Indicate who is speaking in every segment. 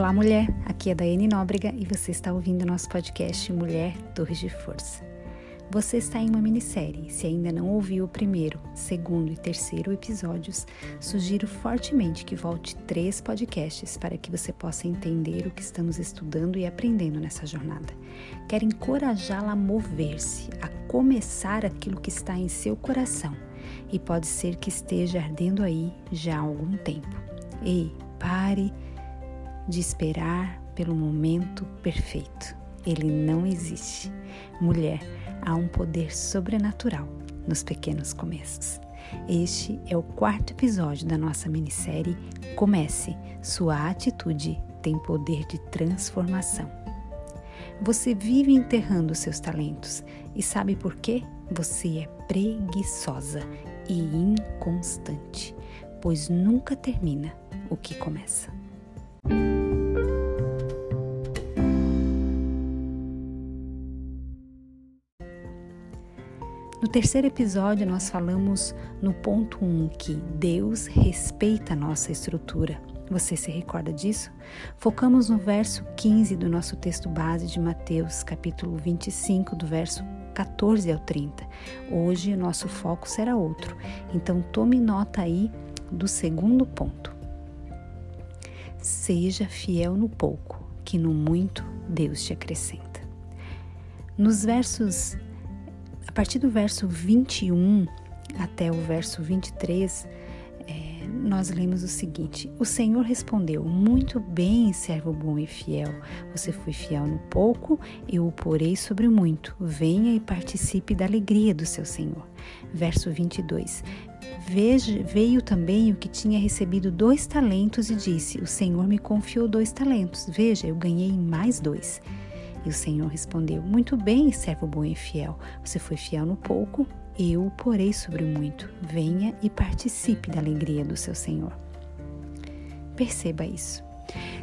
Speaker 1: Olá, mulher. Aqui é Daiane Nóbrega e você está ouvindo nosso podcast Mulher Torres de Força. Você está em uma minissérie. Se ainda não ouviu o primeiro, segundo e terceiro episódios, sugiro fortemente que volte três podcasts para que você possa entender o que estamos estudando e aprendendo nessa jornada. Quero encorajá-la a mover-se, a começar aquilo que está em seu coração e pode ser que esteja ardendo aí já há algum tempo. Ei, pare de esperar pelo momento perfeito. Ele não existe. Mulher, há um poder sobrenatural nos pequenos começos. Este é o quarto episódio da nossa minissérie Comece, sua atitude tem poder de transformação. Você vive enterrando seus talentos e sabe por quê? Você é preguiçosa e inconstante, pois nunca termina o que começa. Terceiro episódio, nós falamos no ponto 1 um, que Deus respeita a nossa estrutura. Você se recorda disso? Focamos no verso 15 do nosso texto base de Mateus, capítulo 25, do verso 14 ao 30. Hoje nosso foco será outro, então tome nota aí do segundo ponto. Seja fiel no pouco, que no muito Deus te acrescenta. Nos versos partir do verso 21 até o verso 23, é, nós lemos o seguinte: O Senhor respondeu: Muito bem, servo bom e fiel. Você foi fiel no pouco, eu o porei sobre muito. Venha e participe da alegria do seu Senhor. Verso 22. Veja, veio também o que tinha recebido dois talentos e disse: O Senhor me confiou dois talentos. Veja, eu ganhei mais dois. E o Senhor respondeu: Muito bem, servo bom e fiel. Você foi fiel no pouco, eu o porei sobre o muito. Venha e participe da alegria do seu Senhor. Perceba isso.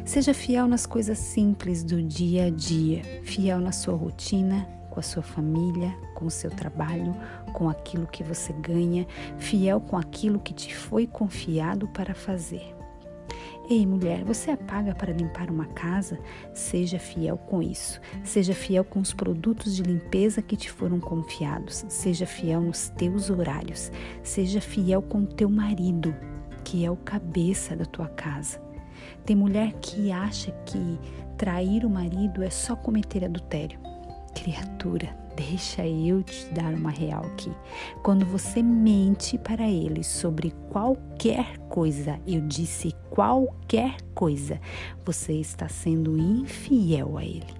Speaker 1: Seja fiel nas coisas simples do dia a dia, fiel na sua rotina, com a sua família, com o seu trabalho, com aquilo que você ganha, fiel com aquilo que te foi confiado para fazer. Ei, mulher, você é paga para limpar uma casa? Seja fiel com isso. Seja fiel com os produtos de limpeza que te foram confiados. Seja fiel nos teus horários. Seja fiel com o teu marido, que é o cabeça da tua casa. Tem mulher que acha que trair o marido é só cometer adultério. Criatura, deixa eu te dar uma real aqui. Quando você mente para ele sobre qualquer coisa, eu disse qualquer coisa, você está sendo infiel a ele.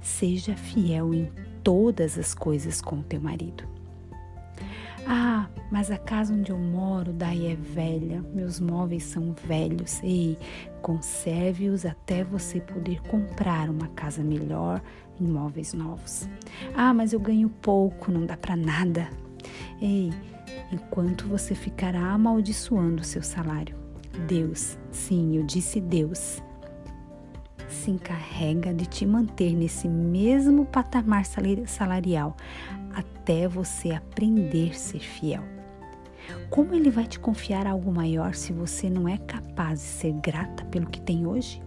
Speaker 1: Seja fiel em todas as coisas com teu marido. Ah, mas a casa onde eu moro daí é velha, meus móveis são velhos. Ei, conserve-os até você poder comprar uma casa melhor em móveis novos. Ah, mas eu ganho pouco, não dá para nada. Ei, enquanto você ficará amaldiçoando o seu salário, Deus, sim, eu disse Deus, se encarrega de te manter nesse mesmo patamar salarial até você aprender a ser fiel. Como ele vai te confiar algo maior se você não é capaz de ser grata pelo que tem hoje?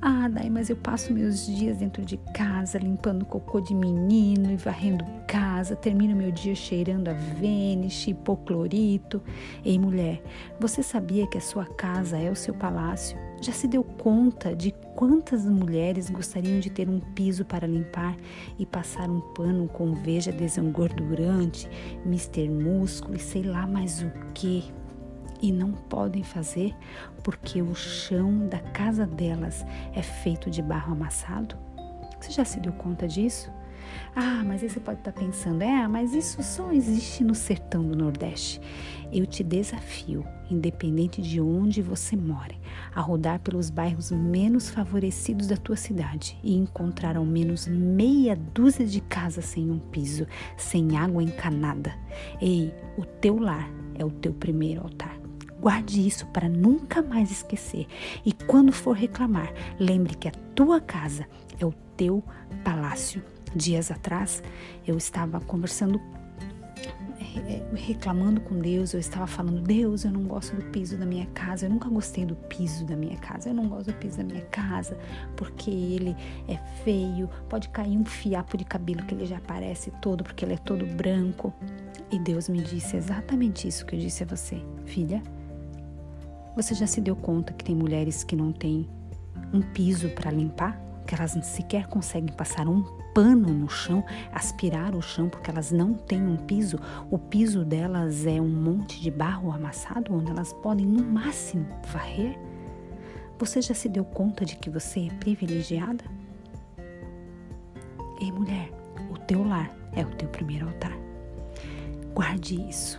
Speaker 1: Ah, Dai, mas eu passo meus dias dentro de casa limpando cocô de menino e varrendo casa, termino meu dia cheirando a Vênus, hipoclorito. Ei, mulher, você sabia que a sua casa é o seu palácio? Já se deu conta de quantas mulheres gostariam de ter um piso para limpar e passar um pano com veja desengordurante, Mister Músculo e sei lá mais o que? E não podem fazer porque o chão da casa delas é feito de barro amassado? Você já se deu conta disso? Ah, mas aí você pode estar pensando, é, mas isso só existe no sertão do Nordeste. Eu te desafio, independente de onde você more, a rodar pelos bairros menos favorecidos da tua cidade e encontrar ao menos meia dúzia de casas sem um piso, sem água encanada. Ei, o teu lar é o teu primeiro altar. Guarde isso para nunca mais esquecer. E quando for reclamar, lembre que a tua casa é o teu palácio. Dias atrás, eu estava conversando reclamando com Deus, eu estava falando: Deus, eu não gosto do piso da minha casa, eu nunca gostei do piso da minha casa, eu não gosto do piso da minha casa porque ele é feio, pode cair um fiapo de cabelo que ele já aparece todo porque ele é todo branco. E Deus me disse exatamente isso que eu disse a você, filha. Você já se deu conta que tem mulheres que não têm um piso para limpar? Que elas sequer conseguem passar um pano no chão, aspirar o chão, porque elas não têm um piso. O piso delas é um monte de barro amassado, onde elas podem, no máximo, varrer. Você já se deu conta de que você é privilegiada? Ei, mulher, o teu lar é o teu primeiro altar. Guarde isso.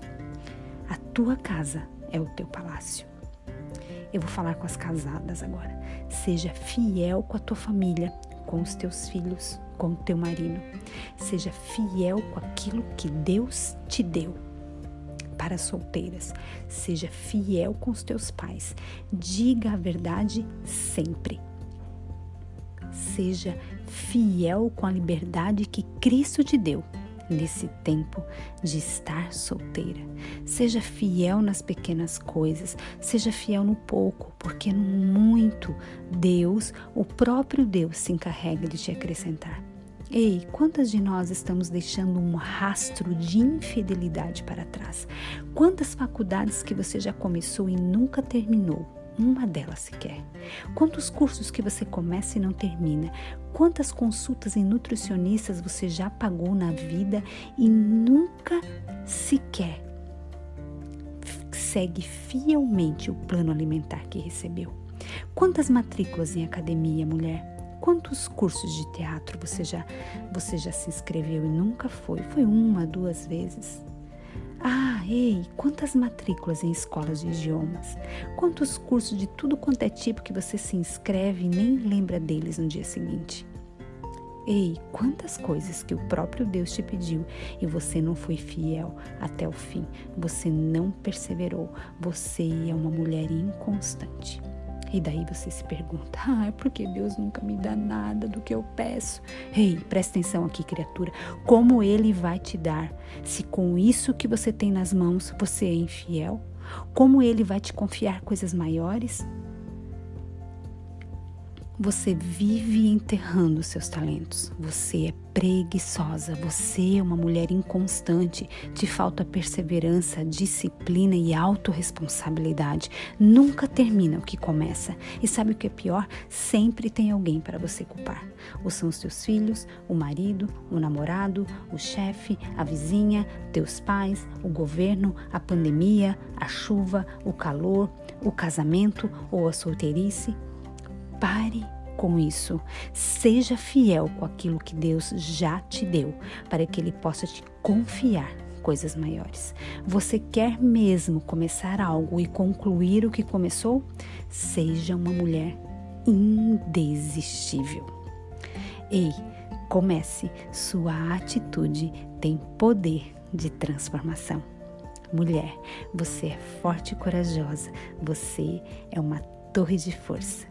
Speaker 1: A tua casa é o teu palácio. Eu vou falar com as casadas agora. Seja fiel com a tua família, com os teus filhos, com o teu marido. Seja fiel com aquilo que Deus te deu. Para solteiras, seja fiel com os teus pais. Diga a verdade sempre. Seja fiel com a liberdade que Cristo te deu nesse tempo de estar solteira. Seja fiel nas pequenas coisas, seja fiel no pouco, porque no muito Deus, o próprio Deus, se encarrega de te acrescentar. Ei, quantas de nós estamos deixando um rastro de infidelidade para trás? Quantas faculdades que você já começou e nunca terminou? Uma delas sequer. Quantos cursos que você começa e não termina? Quantas consultas em nutricionistas você já pagou na vida e nunca sequer segue fielmente o plano alimentar que recebeu? Quantas matrículas em academia, mulher? Quantos cursos de teatro você já você já se inscreveu e nunca foi? Foi uma, duas vezes? Ah, ei, quantas matrículas em escolas de idiomas? Quantos cursos de tudo quanto é tipo que você se inscreve e nem lembra deles no dia seguinte? Ei, quantas coisas que o próprio Deus te pediu e você não foi fiel até o fim, você não perseverou, você é uma mulher inconstante. E daí você se pergunta: ah, é porque Deus nunca me dá nada do que eu peço? Ei, presta atenção aqui, criatura. Como Ele vai te dar se com isso que você tem nas mãos você é infiel? Como Ele vai te confiar coisas maiores? Você vive enterrando seus talentos. Você é preguiçosa. Você é uma mulher inconstante. Te falta perseverança, disciplina e autorresponsabilidade. Nunca termina o que começa. E sabe o que é pior? Sempre tem alguém para você culpar. Ou são os teus filhos, o marido, o namorado, o chefe, a vizinha, teus pais, o governo, a pandemia, a chuva, o calor, o casamento ou a solteirice. Pare com isso. Seja fiel com aquilo que Deus já te deu, para que Ele possa te confiar coisas maiores. Você quer mesmo começar algo e concluir o que começou? Seja uma mulher indesistível. Ei, comece. Sua atitude tem poder de transformação. Mulher, você é forte e corajosa. Você é uma torre de força.